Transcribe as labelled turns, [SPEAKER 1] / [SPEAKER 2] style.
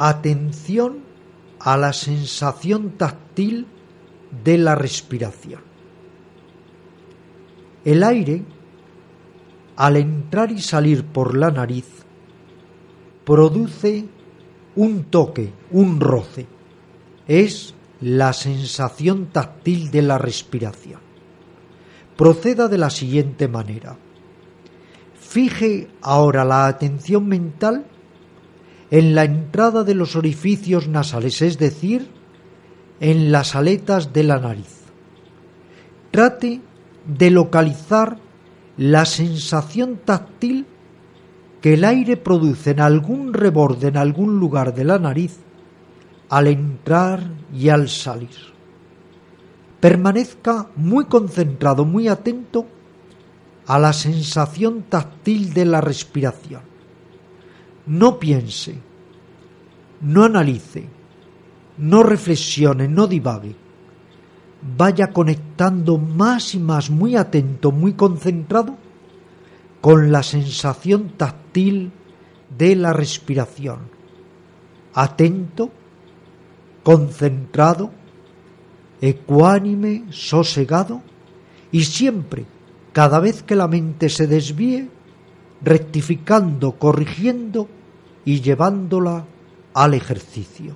[SPEAKER 1] Atención a la sensación táctil de la respiración. El aire, al entrar y salir por la nariz, produce un toque, un roce. Es la sensación táctil de la respiración. Proceda de la siguiente manera. Fije ahora la atención mental en la entrada de los orificios nasales, es decir, en las aletas de la nariz. Trate de localizar la sensación táctil que el aire produce en algún reborde, en algún lugar de la nariz, al entrar y al salir. Permanezca muy concentrado, muy atento a la sensación táctil de la respiración. No piense, no analice, no reflexione, no divague. Vaya conectando más y más, muy atento, muy concentrado, con la sensación táctil de la respiración. Atento concentrado, ecuánime, sosegado y siempre, cada vez que la mente se desvíe, rectificando, corrigiendo y llevándola al ejercicio.